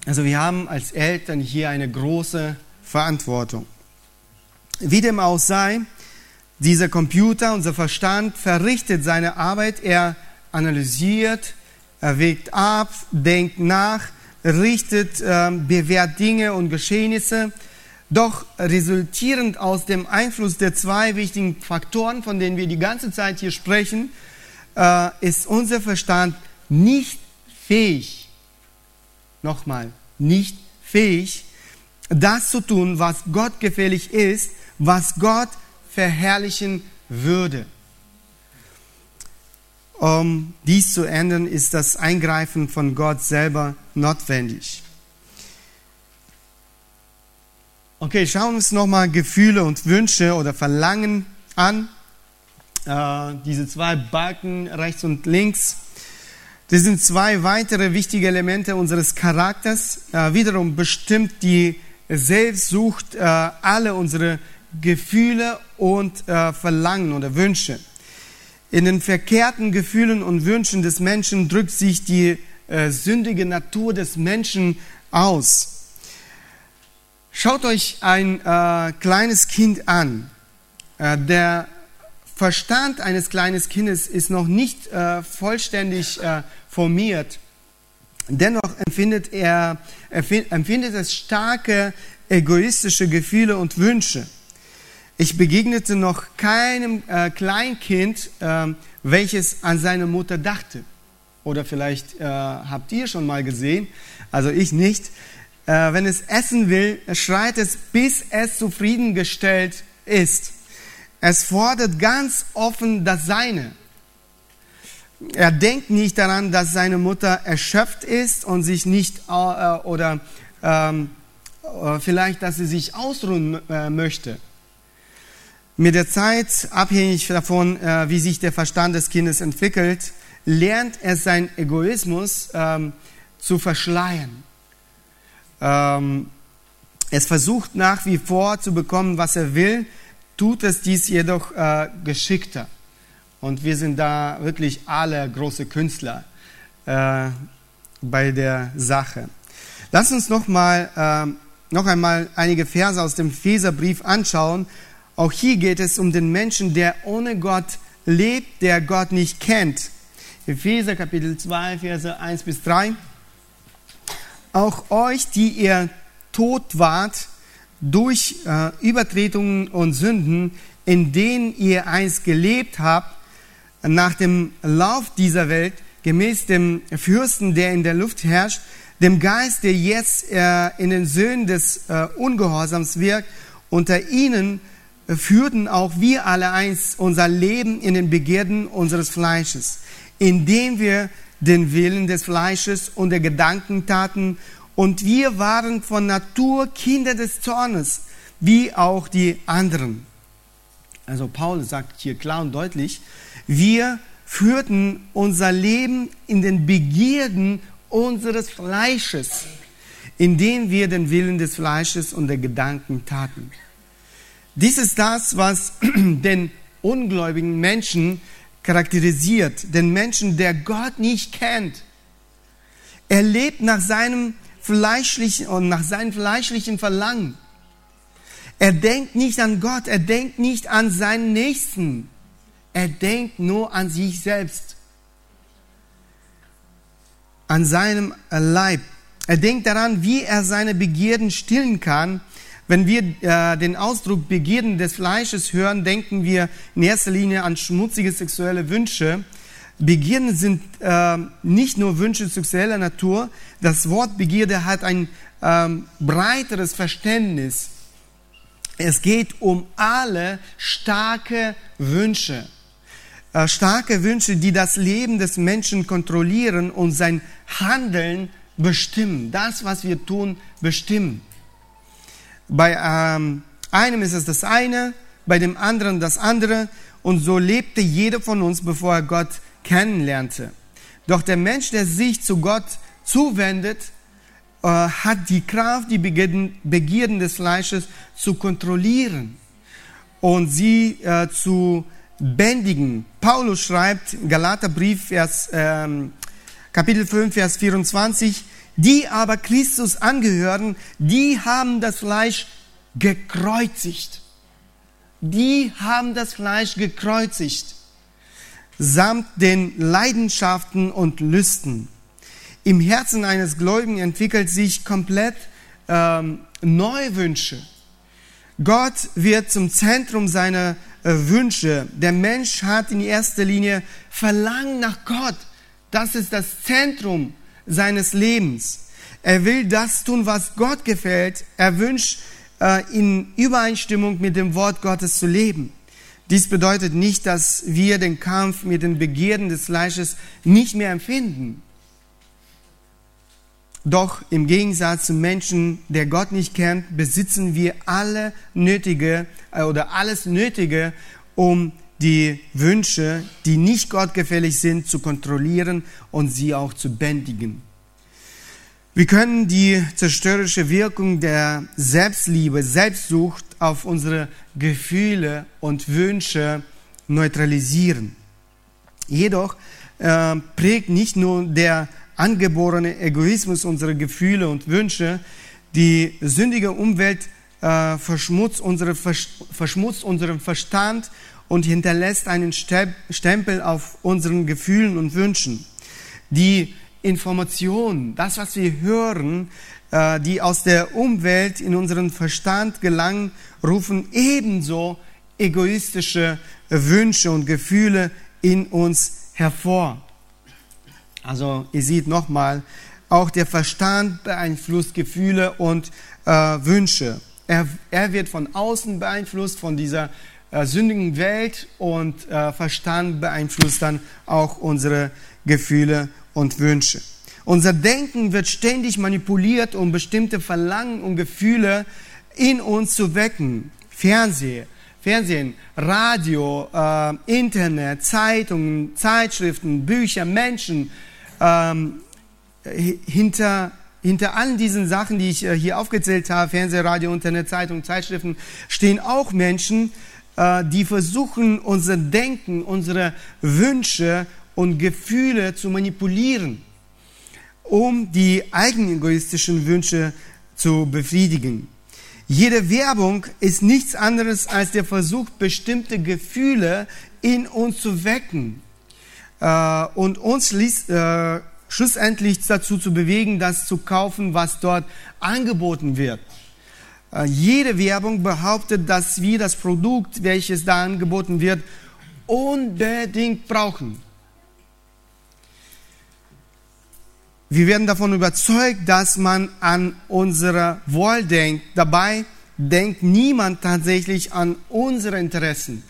Also wir haben als Eltern hier eine große Verantwortung. Wie dem auch sei, dieser Computer, unser Verstand, verrichtet seine Arbeit. Er analysiert, er wägt ab, denkt nach, richtet, äh, bewährt Dinge und Geschehnisse. Doch resultierend aus dem Einfluss der zwei wichtigen Faktoren, von denen wir die ganze Zeit hier sprechen, äh, ist unser Verstand nicht fähig, nochmal, nicht fähig, das zu tun, was Gott gefällig ist, was Gott verherrlichen würde. Um dies zu ändern, ist das Eingreifen von Gott selber notwendig. Okay, schauen wir uns nochmal Gefühle und Wünsche oder Verlangen an. Äh, diese zwei Balken rechts und links. Das sind zwei weitere wichtige Elemente unseres Charakters. Äh, wiederum bestimmt die Selbstsucht äh, alle unsere Gefühle und äh, Verlangen oder Wünsche. In den verkehrten Gefühlen und Wünschen des Menschen drückt sich die äh, sündige Natur des Menschen aus. Schaut euch ein äh, kleines Kind an. Äh, der Verstand eines kleinen Kindes ist noch nicht äh, vollständig äh, formiert. Dennoch empfindet er, empfindet es starke egoistische Gefühle und Wünsche. Ich begegnete noch keinem äh, Kleinkind, äh, welches an seine Mutter dachte. Oder vielleicht äh, habt ihr schon mal gesehen, also ich nicht. Äh, wenn es essen will, schreit es, bis es zufriedengestellt ist. Es fordert ganz offen das Seine. Er denkt nicht daran, dass seine Mutter erschöpft ist und sich nicht äh, oder ähm, äh, vielleicht, dass sie sich ausruhen möchte. Mit der Zeit, abhängig davon, äh, wie sich der Verstand des Kindes entwickelt, lernt er seinen Egoismus ähm, zu verschleiern. Ähm, es versucht nach wie vor zu bekommen, was er will, tut es dies jedoch äh, geschickter. Und wir sind da wirklich alle große Künstler äh, bei der Sache. Lass uns noch, mal, äh, noch einmal einige Verse aus dem Feserbrief anschauen. Auch hier geht es um den Menschen, der ohne Gott lebt, der Gott nicht kennt. Epheser Kapitel 2, Verse 1 bis 3. Auch euch, die ihr tot wart durch äh, Übertretungen und Sünden, in denen ihr einst gelebt habt, nach dem Lauf dieser Welt, gemäß dem Fürsten, der in der Luft herrscht, dem Geist, der jetzt äh, in den Söhnen des äh, Ungehorsams wirkt, unter ihnen führten auch wir alle einst unser Leben in den Begierden unseres Fleisches indem wir den Willen des Fleisches und der Gedanken taten. Und wir waren von Natur Kinder des Zornes, wie auch die anderen. Also Paulus sagt hier klar und deutlich, wir führten unser Leben in den Begierden unseres Fleisches, indem wir den Willen des Fleisches und der Gedanken taten. Dies ist das, was den ungläubigen Menschen charakterisiert, den Menschen, der Gott nicht kennt. Er lebt nach seinem fleischlichen und nach seinem fleischlichen Verlangen. Er denkt nicht an Gott, er denkt nicht an seinen Nächsten. Er denkt nur an sich selbst, an seinem Leib. Er denkt daran, wie er seine Begierden stillen kann wenn wir äh, den Ausdruck Begierden des Fleisches hören, denken wir in erster Linie an schmutzige sexuelle Wünsche. Begierden sind äh, nicht nur Wünsche sexueller Natur. Das Wort Begierde hat ein ähm, breiteres Verständnis. Es geht um alle starke Wünsche. Äh, starke Wünsche, die das Leben des Menschen kontrollieren und sein Handeln bestimmen. Das, was wir tun, bestimmen. Bei ähm, einem ist es das eine, bei dem anderen das andere. Und so lebte jeder von uns, bevor er Gott kennenlernte. Doch der Mensch, der sich zu Gott zuwendet, äh, hat die Kraft, die Begierden, des Fleisches zu kontrollieren und sie äh, zu bändigen. Paulus schreibt, Galaterbrief, Vers, ähm, Kapitel 5, Vers 24, die aber Christus angehören, die haben das Fleisch gekreuzigt. Die haben das Fleisch gekreuzigt, samt den Leidenschaften und Lüsten. Im Herzen eines Gläubigen entwickelt sich komplett ähm, neue Wünsche. Gott wird zum Zentrum seiner äh, Wünsche. Der Mensch hat in erster Linie Verlangen nach Gott. Das ist das Zentrum seines Lebens. Er will das tun, was Gott gefällt. Er wünscht, äh, in Übereinstimmung mit dem Wort Gottes zu leben. Dies bedeutet nicht, dass wir den Kampf mit den Begierden des Fleisches nicht mehr empfinden. Doch im Gegensatz zum Menschen, der Gott nicht kennt, besitzen wir alle nötige äh, oder alles Nötige, um die Wünsche, die nicht gottgefällig sind, zu kontrollieren und sie auch zu bändigen. Wir können die zerstörerische Wirkung der Selbstliebe, Selbstsucht auf unsere Gefühle und Wünsche neutralisieren. Jedoch äh, prägt nicht nur der angeborene Egoismus unsere Gefühle und Wünsche, die sündige Umwelt äh, verschmutzt, unsere, verschmutzt unseren Verstand und hinterlässt einen Stempel auf unseren Gefühlen und Wünschen. Die Informationen, das, was wir hören, äh, die aus der Umwelt in unseren Verstand gelangen, rufen ebenso egoistische Wünsche und Gefühle in uns hervor. Also ihr seht nochmal, auch der Verstand beeinflusst Gefühle und äh, Wünsche. Er, er wird von außen beeinflusst, von dieser äh, sündigen Welt und äh, Verstand beeinflusst dann auch unsere Gefühle und Wünsche. Unser Denken wird ständig manipuliert, um bestimmte Verlangen und Gefühle in uns zu wecken. Fernsehen, Fernsehen, Radio, äh, Internet, Zeitungen, Zeitschriften, Bücher, Menschen. Ähm, hinter, hinter allen diesen Sachen, die ich äh, hier aufgezählt habe, Fernsehen, Radio, Internet, Zeitungen, Zeitschriften, stehen auch Menschen, die versuchen, unser Denken, unsere Wünsche und Gefühle zu manipulieren, um die eigenegoistischen Wünsche zu befriedigen. Jede Werbung ist nichts anderes als der Versuch, bestimmte Gefühle in uns zu wecken äh, und uns äh, schlussendlich dazu zu bewegen, das zu kaufen, was dort angeboten wird. Äh, jede Werbung behauptet, dass wir das Produkt, welches da angeboten wird, unbedingt brauchen. Wir werden davon überzeugt, dass man an unsere Wohl denkt. Dabei denkt niemand tatsächlich an unsere Interessen.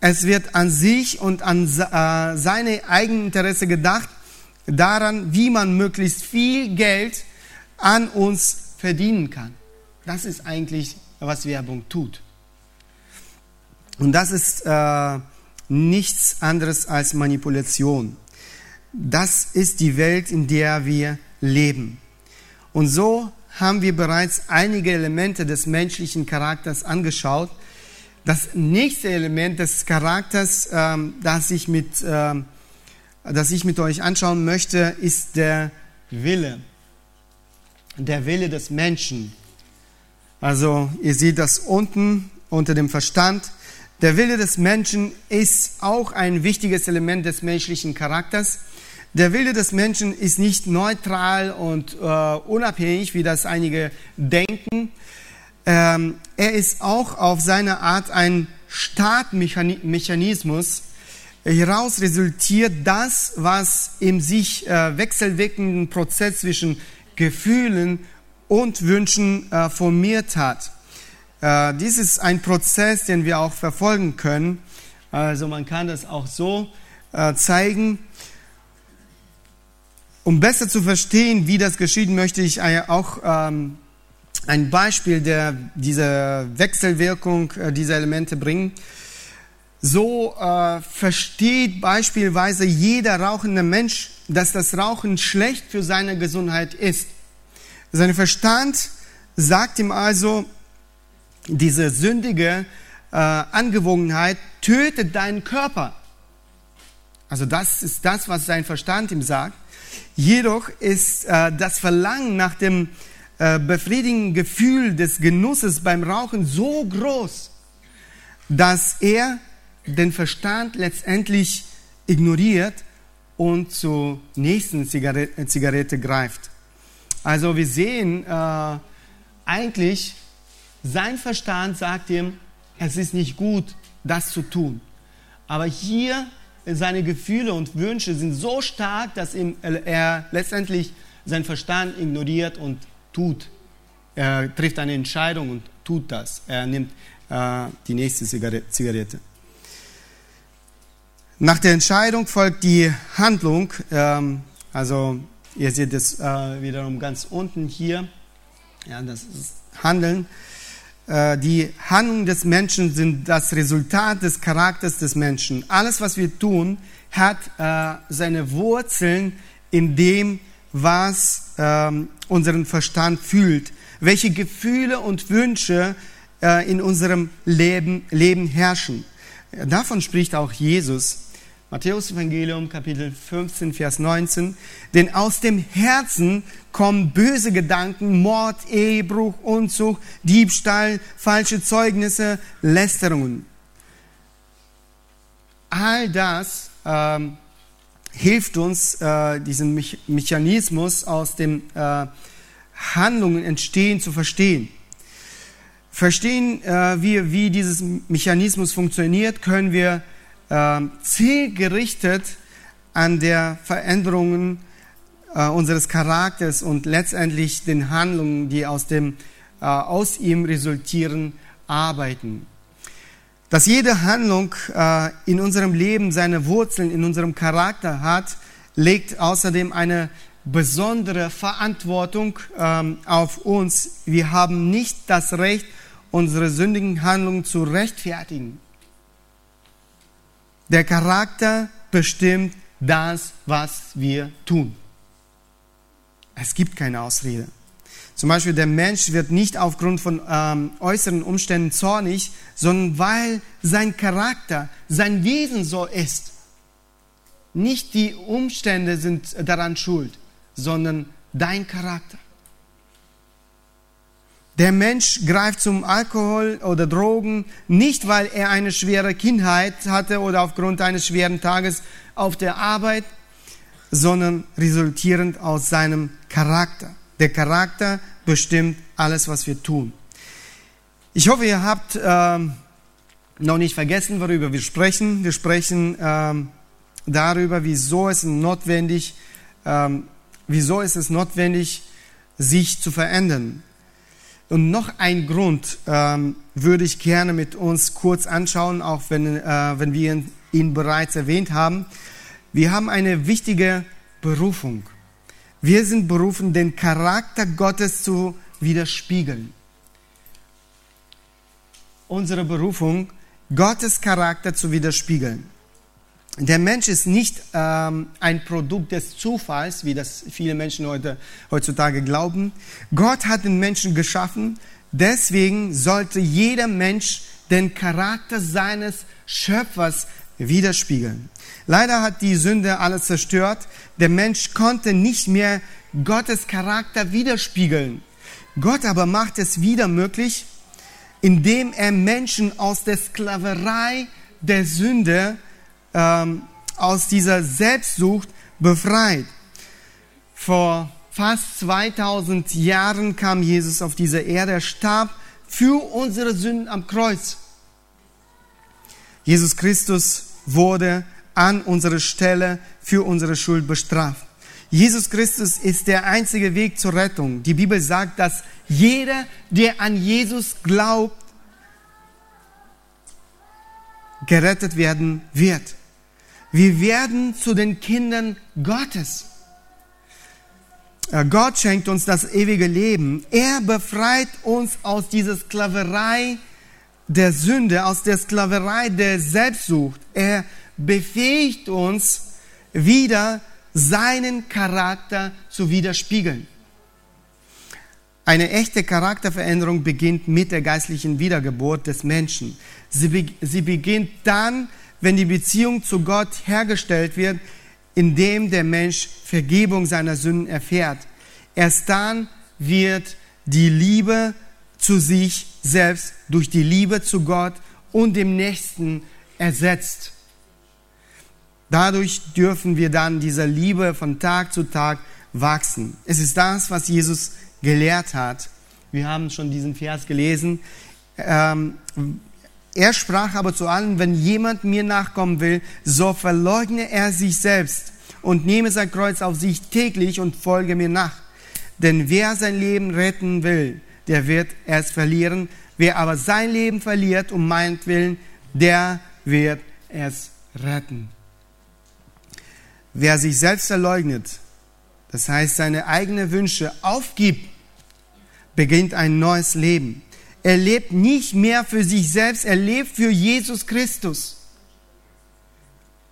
Es wird an sich und an äh, seine eigenen Interesse gedacht, daran, wie man möglichst viel Geld an uns verdienen kann. Das ist eigentlich, was Werbung tut. Und das ist äh, nichts anderes als Manipulation. Das ist die Welt, in der wir leben. Und so haben wir bereits einige Elemente des menschlichen Charakters angeschaut. Das nächste Element des Charakters, ähm, das, ich mit, ähm, das ich mit euch anschauen möchte, ist der Wille. Der Wille des Menschen. Also ihr seht das unten unter dem Verstand. Der Wille des Menschen ist auch ein wichtiges Element des menschlichen Charakters. Der Wille des Menschen ist nicht neutral und äh, unabhängig, wie das einige denken. Ähm, er ist auch auf seine Art ein Startmechanismus. Hieraus resultiert das, was im sich äh, wechselwirkenden Prozess zwischen Gefühlen und Wünschen äh, formiert hat. Äh, dies ist ein Prozess, den wir auch verfolgen können. Also man kann das auch so äh, zeigen. Um besser zu verstehen, wie das geschieht, möchte ich auch ähm, ein Beispiel der, dieser Wechselwirkung äh, dieser Elemente bringen. So äh, versteht beispielsweise jeder rauchende Mensch, dass das Rauchen schlecht für seine Gesundheit ist. Sein Verstand sagt ihm also, diese sündige äh, Angewohnheit tötet deinen Körper. Also das ist das, was sein Verstand ihm sagt. Jedoch ist äh, das Verlangen nach dem äh, befriedigenden Gefühl des Genusses beim Rauchen so groß, dass er den Verstand letztendlich ignoriert und zur nächsten Zigarette, Zigarette greift. Also wir sehen äh, eigentlich, sein Verstand sagt ihm, es ist nicht gut, das zu tun. Aber hier seine Gefühle und Wünsche sind so stark, dass ihm, er letztendlich seinen Verstand ignoriert und tut. Er trifft eine Entscheidung und tut das. Er nimmt äh, die nächste Zigarette. Nach der Entscheidung folgt die Handlung. Ähm, also Ihr seht es äh, wiederum ganz unten hier. Ja, das ist Handeln. Äh, die Handlungen des Menschen sind das Resultat des Charakters des Menschen. Alles, was wir tun, hat äh, seine Wurzeln in dem, was ähm, unseren Verstand fühlt, welche Gefühle und Wünsche äh, in unserem Leben, Leben herrschen. Davon spricht auch Jesus. Matthäus Evangelium Kapitel 15, Vers 19. Denn aus dem Herzen kommen böse Gedanken, Mord, Ehebruch, Unzucht, Diebstahl, falsche Zeugnisse, Lästerungen. All das ähm, hilft uns, äh, diesen Me Mechanismus aus den äh, Handlungen entstehen zu verstehen. Verstehen, äh, wie, wie dieses Mechanismus funktioniert, können wir äh, zielgerichtet an der Veränderung äh, unseres Charakters und letztendlich den Handlungen, die aus, dem, äh, aus ihm resultieren, arbeiten. Dass jede Handlung äh, in unserem Leben seine Wurzeln in unserem Charakter hat, legt außerdem eine besondere Verantwortung ähm, auf uns. Wir haben nicht das Recht, unsere sündigen Handlungen zu rechtfertigen. Der Charakter bestimmt das, was wir tun. Es gibt keine Ausrede. Zum Beispiel der Mensch wird nicht aufgrund von ähm, äußeren Umständen zornig, sondern weil sein Charakter, sein Wesen so ist. Nicht die Umstände sind daran schuld, sondern dein Charakter. Der Mensch greift zum Alkohol oder Drogen nicht, weil er eine schwere Kindheit hatte oder aufgrund eines schweren Tages auf der Arbeit, sondern resultierend aus seinem Charakter. Der Charakter bestimmt alles, was wir tun. Ich hoffe, ihr habt äh, noch nicht vergessen, worüber wir sprechen. Wir sprechen äh, darüber, wieso es notwendig, äh, wieso ist es notwendig, sich zu verändern. Und noch ein Grund ähm, würde ich gerne mit uns kurz anschauen, auch wenn, äh, wenn wir ihn bereits erwähnt haben. Wir haben eine wichtige Berufung. Wir sind berufen, den Charakter Gottes zu widerspiegeln. Unsere Berufung, Gottes Charakter zu widerspiegeln. Der Mensch ist nicht ähm, ein Produkt des Zufalls, wie das viele Menschen heute, heutzutage glauben. Gott hat den Menschen geschaffen. Deswegen sollte jeder Mensch den Charakter seines Schöpfers widerspiegeln. Leider hat die Sünde alles zerstört. Der Mensch konnte nicht mehr Gottes Charakter widerspiegeln. Gott aber macht es wieder möglich, indem er Menschen aus der Sklaverei der Sünde, ähm, aus dieser Selbstsucht befreit. Vor fast 2000 Jahren kam Jesus auf diese Erde, er starb für unsere Sünden am Kreuz. Jesus Christus wurde an unserer Stelle für unsere Schuld bestraft. Jesus Christus ist der einzige Weg zur Rettung. Die Bibel sagt, dass jeder, der an Jesus glaubt, gerettet werden wird. Wir werden zu den Kindern Gottes. Äh, Gott schenkt uns das ewige Leben. Er befreit uns aus dieser Sklaverei der Sünde, aus der Sklaverei der Selbstsucht. Er befähigt uns wieder seinen Charakter zu widerspiegeln. Eine echte Charakterveränderung beginnt mit der geistlichen Wiedergeburt des Menschen. Sie, be sie beginnt dann, wenn die Beziehung zu Gott hergestellt wird, indem der Mensch Vergebung seiner Sünden erfährt. Erst dann wird die Liebe zu sich selbst durch die Liebe zu Gott und dem Nächsten ersetzt. Dadurch dürfen wir dann dieser Liebe von Tag zu Tag wachsen. Es ist das, was Jesus gelehrt hat. Wir haben schon diesen Vers gelesen. Ähm, er sprach aber zu allen, wenn jemand mir nachkommen will, so verleugne er sich selbst und nehme sein Kreuz auf sich täglich und folge mir nach. Denn wer sein Leben retten will, der wird es verlieren. Wer aber sein Leben verliert um meinetwillen, der wird es retten. Wer sich selbst verleugnet, das heißt seine eigenen Wünsche aufgibt, beginnt ein neues Leben. Er lebt nicht mehr für sich selbst, er lebt für Jesus Christus,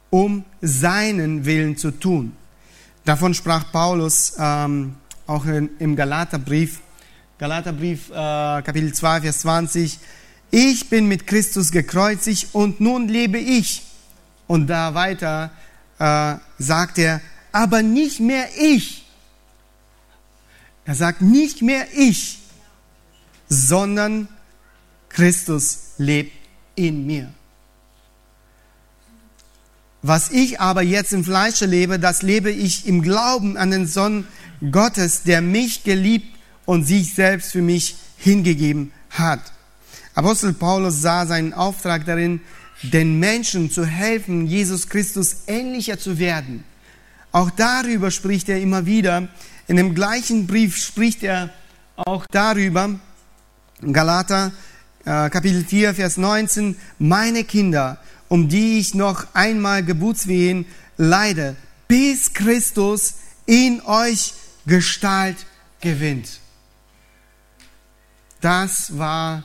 um seinen Willen zu tun. Davon sprach Paulus ähm, auch in, im Galaterbrief, Galaterbrief äh, Kapitel 2, Vers 20. Ich bin mit Christus gekreuzigt und nun lebe ich. Und da weiter äh, sagt er, aber nicht mehr ich. Er sagt nicht mehr ich, sondern Christus lebt in mir. Was ich aber jetzt im Fleische lebe, das lebe ich im Glauben an den Sohn Gottes, der mich geliebt und sich selbst für mich hingegeben hat. Apostel Paulus sah seinen Auftrag darin, den Menschen zu helfen, Jesus Christus ähnlicher zu werden. Auch darüber spricht er immer wieder. In dem gleichen Brief spricht er auch darüber, Galater äh, Kapitel 4, Vers 19, meine Kinder, um die ich noch einmal Geburtswehen leide, bis Christus in euch Gestalt gewinnt. Das war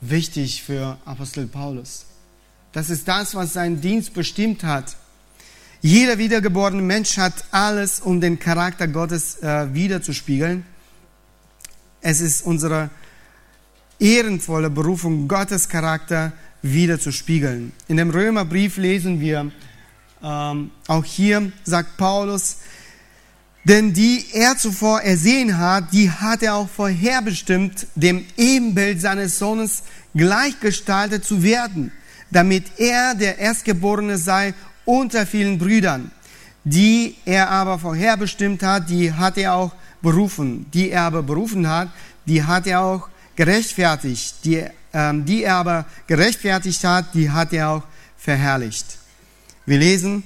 wichtig für Apostel Paulus. Das ist das, was sein Dienst bestimmt hat. Jeder wiedergeborene Mensch hat alles, um den Charakter Gottes äh, wiederzuspiegeln. Es ist unsere ehrenvolle Berufung, Gottes Charakter wieder zu spiegeln. In dem Römerbrief lesen wir, ähm, auch hier sagt Paulus, denn die er zuvor ersehen hat, die hat er auch vorherbestimmt, dem Ebenbild seines Sohnes gleichgestaltet zu werden, damit er der Erstgeborene sei unter vielen Brüdern. Die er aber vorherbestimmt hat, die hat er auch berufen. Die er aber berufen hat, die hat er auch gerechtfertigt. Die, ähm, die er aber gerechtfertigt hat, die hat er auch verherrlicht. Wir lesen,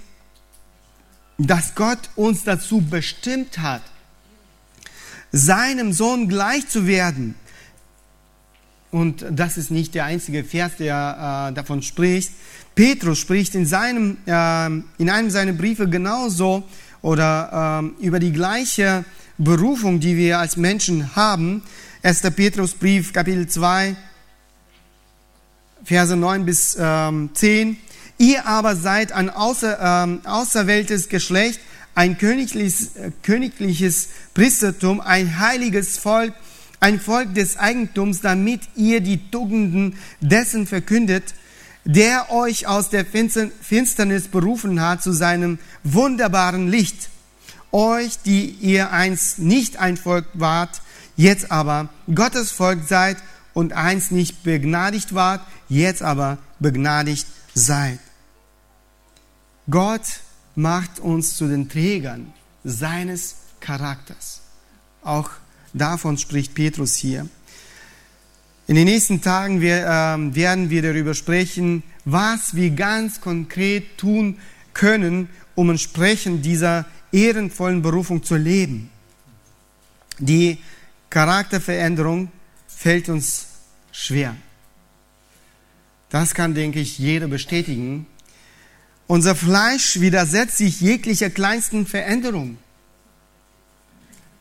dass Gott uns dazu bestimmt hat, seinem Sohn gleich zu werden. Und das ist nicht der einzige Vers, der äh, davon spricht. Petrus spricht in, seinem, äh, in einem seiner Briefe genauso oder äh, über die gleiche Berufung, die wir als Menschen haben. 1. Petrusbrief, Kapitel 2, Verse 9 bis ähm, 10. Ihr aber seid ein außer, ähm, auserwähltes Geschlecht, ein königliches, äh, königliches Priestertum, ein heiliges Volk, ein Volk des Eigentums, damit ihr die Tugenden dessen verkündet, der euch aus der Finsternis berufen hat zu seinem wunderbaren Licht. Euch, die ihr einst nicht ein Volk wart, jetzt aber Gottes Volk seid und einst nicht begnadigt wart, jetzt aber begnadigt seid. Gott macht uns zu den Trägern seines Charakters. Auch davon spricht Petrus hier. In den nächsten Tagen wir, äh, werden wir darüber sprechen, was wir ganz konkret tun können, um entsprechend dieser ehrenvollen Berufung zu leben. Die Charakterveränderung fällt uns schwer. Das kann, denke ich, jeder bestätigen. Unser Fleisch widersetzt sich jeglicher kleinsten Veränderung.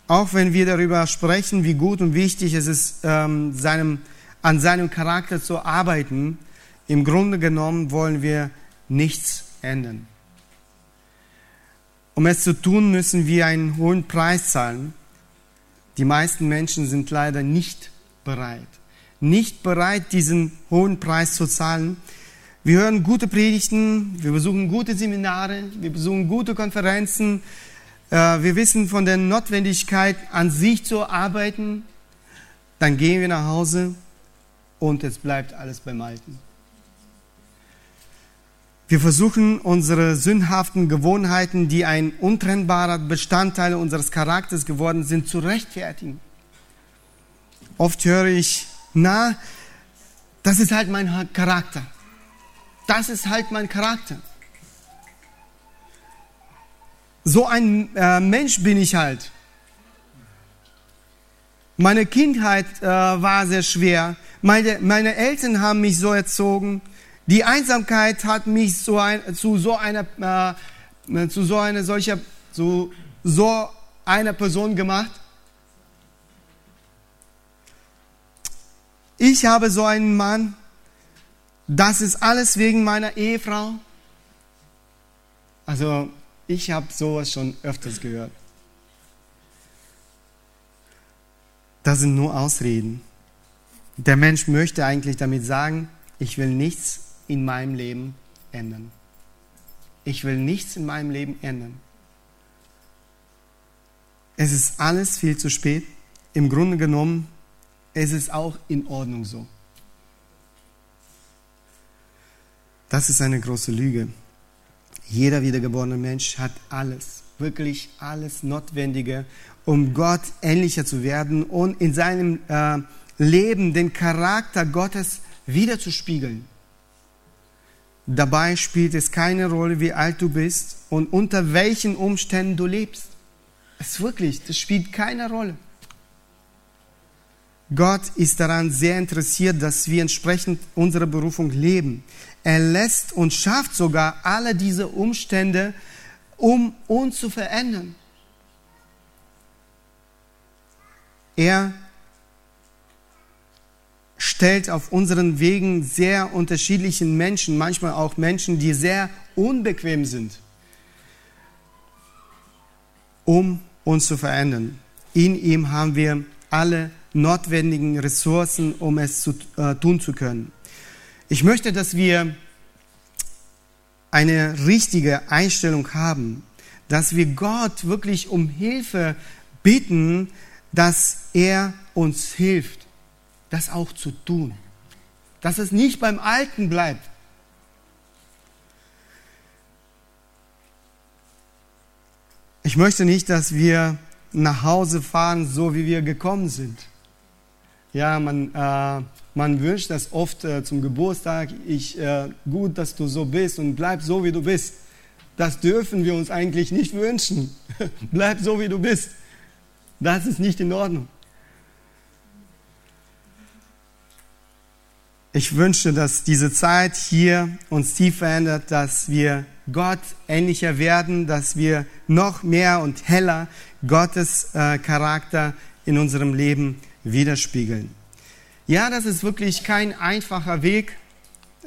Auch wenn wir darüber sprechen, wie gut und wichtig es ist, ähm, seinem, an seinem Charakter zu arbeiten, im Grunde genommen wollen wir nichts ändern. Um es zu tun, müssen wir einen hohen Preis zahlen. Die meisten Menschen sind leider nicht bereit. Nicht bereit, diesen hohen Preis zu zahlen. Wir hören gute Predigten, wir besuchen gute Seminare, wir besuchen gute Konferenzen. Äh, wir wissen von der Notwendigkeit, an sich zu arbeiten. Dann gehen wir nach Hause und es bleibt alles beim Alten. Wir versuchen unsere sündhaften Gewohnheiten, die ein untrennbarer Bestandteil unseres Charakters geworden sind, zu rechtfertigen. Oft höre ich, na, das ist halt mein Charakter. Das ist halt mein Charakter. So ein äh, Mensch bin ich halt. Meine Kindheit äh, war sehr schwer. Meine, meine Eltern haben mich so erzogen. Die Einsamkeit hat mich so ein, zu so einer, äh, zu so einer solcher, zu so einer Person gemacht. Ich habe so einen Mann, das ist alles wegen meiner Ehefrau. Also ich habe sowas schon öfters gehört. Das sind nur Ausreden. Der Mensch möchte eigentlich damit sagen, ich will nichts in meinem Leben ändern. Ich will nichts in meinem Leben ändern. Es ist alles viel zu spät. Im Grunde genommen, es ist auch in Ordnung so. Das ist eine große Lüge. Jeder wiedergeborene Mensch hat alles, wirklich alles Notwendige, um Gott ähnlicher zu werden und in seinem äh, Leben den Charakter Gottes wiederzuspiegeln. Dabei spielt es keine Rolle, wie alt du bist und unter welchen Umständen du lebst. Es wirklich, das spielt keine Rolle. Gott ist daran sehr interessiert, dass wir entsprechend unserer Berufung leben. Er lässt und schafft sogar alle diese Umstände, um uns zu verändern. Er stellt auf unseren Wegen sehr unterschiedlichen Menschen, manchmal auch Menschen, die sehr unbequem sind, um uns zu verändern. In ihm haben wir alle notwendigen Ressourcen, um es zu, äh, tun zu können. Ich möchte, dass wir eine richtige Einstellung haben, dass wir Gott wirklich um Hilfe bitten, dass er uns hilft, das auch zu tun. Dass es nicht beim Alten bleibt. Ich möchte nicht, dass wir nach Hause fahren, so wie wir gekommen sind. Ja, man, äh, man wünscht das oft äh, zum Geburtstag, ich, äh, gut, dass du so bist und bleib so, wie du bist. Das dürfen wir uns eigentlich nicht wünschen. bleib so, wie du bist. Das ist nicht in Ordnung. Ich wünsche, dass diese Zeit hier uns tief verändert, dass wir Gott ähnlicher werden, dass wir noch mehr und heller Gottes äh, Charakter in unserem Leben widerspiegeln. Ja, das ist wirklich kein einfacher Weg.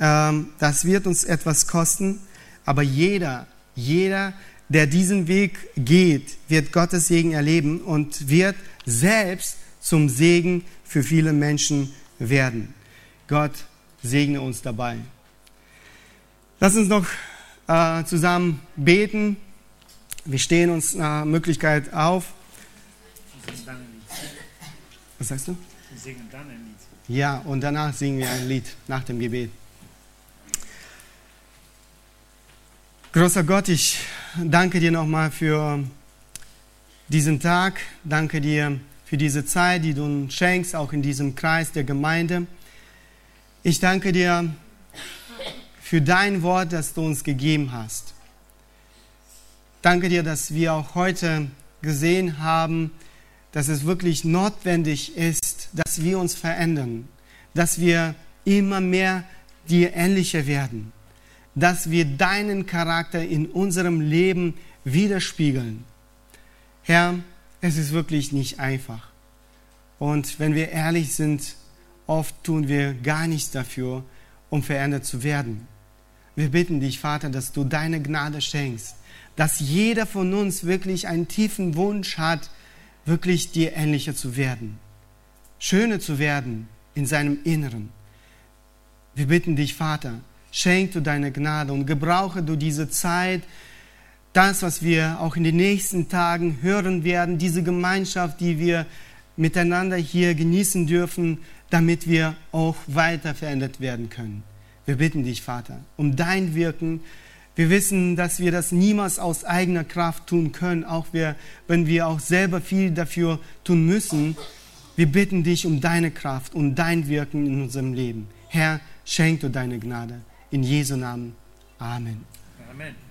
Ähm, das wird uns etwas kosten. Aber jeder, jeder, der diesen Weg geht, wird Gottes Segen erleben und wird selbst zum Segen für viele Menschen werden. Gott segne uns dabei. Lass uns noch äh, zusammen beten. Wir stehen uns nach Möglichkeit auf. Was sagst du? Wir singen dann ein Lied. Ja, und danach singen wir ein Lied nach dem Gebet. Großer Gott, ich danke dir nochmal für diesen Tag. Danke dir für diese Zeit, die du uns schenkst, auch in diesem Kreis der Gemeinde. Ich danke dir für dein Wort, das du uns gegeben hast. Danke dir, dass wir auch heute gesehen haben, dass es wirklich notwendig ist, dass wir uns verändern, dass wir immer mehr dir ähnlicher werden, dass wir deinen Charakter in unserem Leben widerspiegeln. Herr, es ist wirklich nicht einfach. Und wenn wir ehrlich sind, oft tun wir gar nichts dafür, um verändert zu werden. Wir bitten dich, Vater, dass du deine Gnade schenkst, dass jeder von uns wirklich einen tiefen Wunsch hat, wirklich dir ähnlicher zu werden, schöner zu werden in seinem Inneren. Wir bitten dich, Vater, schenk du deine Gnade und gebrauche du diese Zeit, das, was wir auch in den nächsten Tagen hören werden, diese Gemeinschaft, die wir miteinander hier genießen dürfen, damit wir auch weiter verändert werden können. Wir bitten dich, Vater, um dein Wirken. Wir wissen, dass wir das niemals aus eigener Kraft tun können, auch wir, wenn wir auch selber viel dafür tun müssen. Wir bitten dich um deine Kraft und dein Wirken in unserem Leben. Herr, schenk du deine Gnade. In Jesu Namen. Amen. Amen.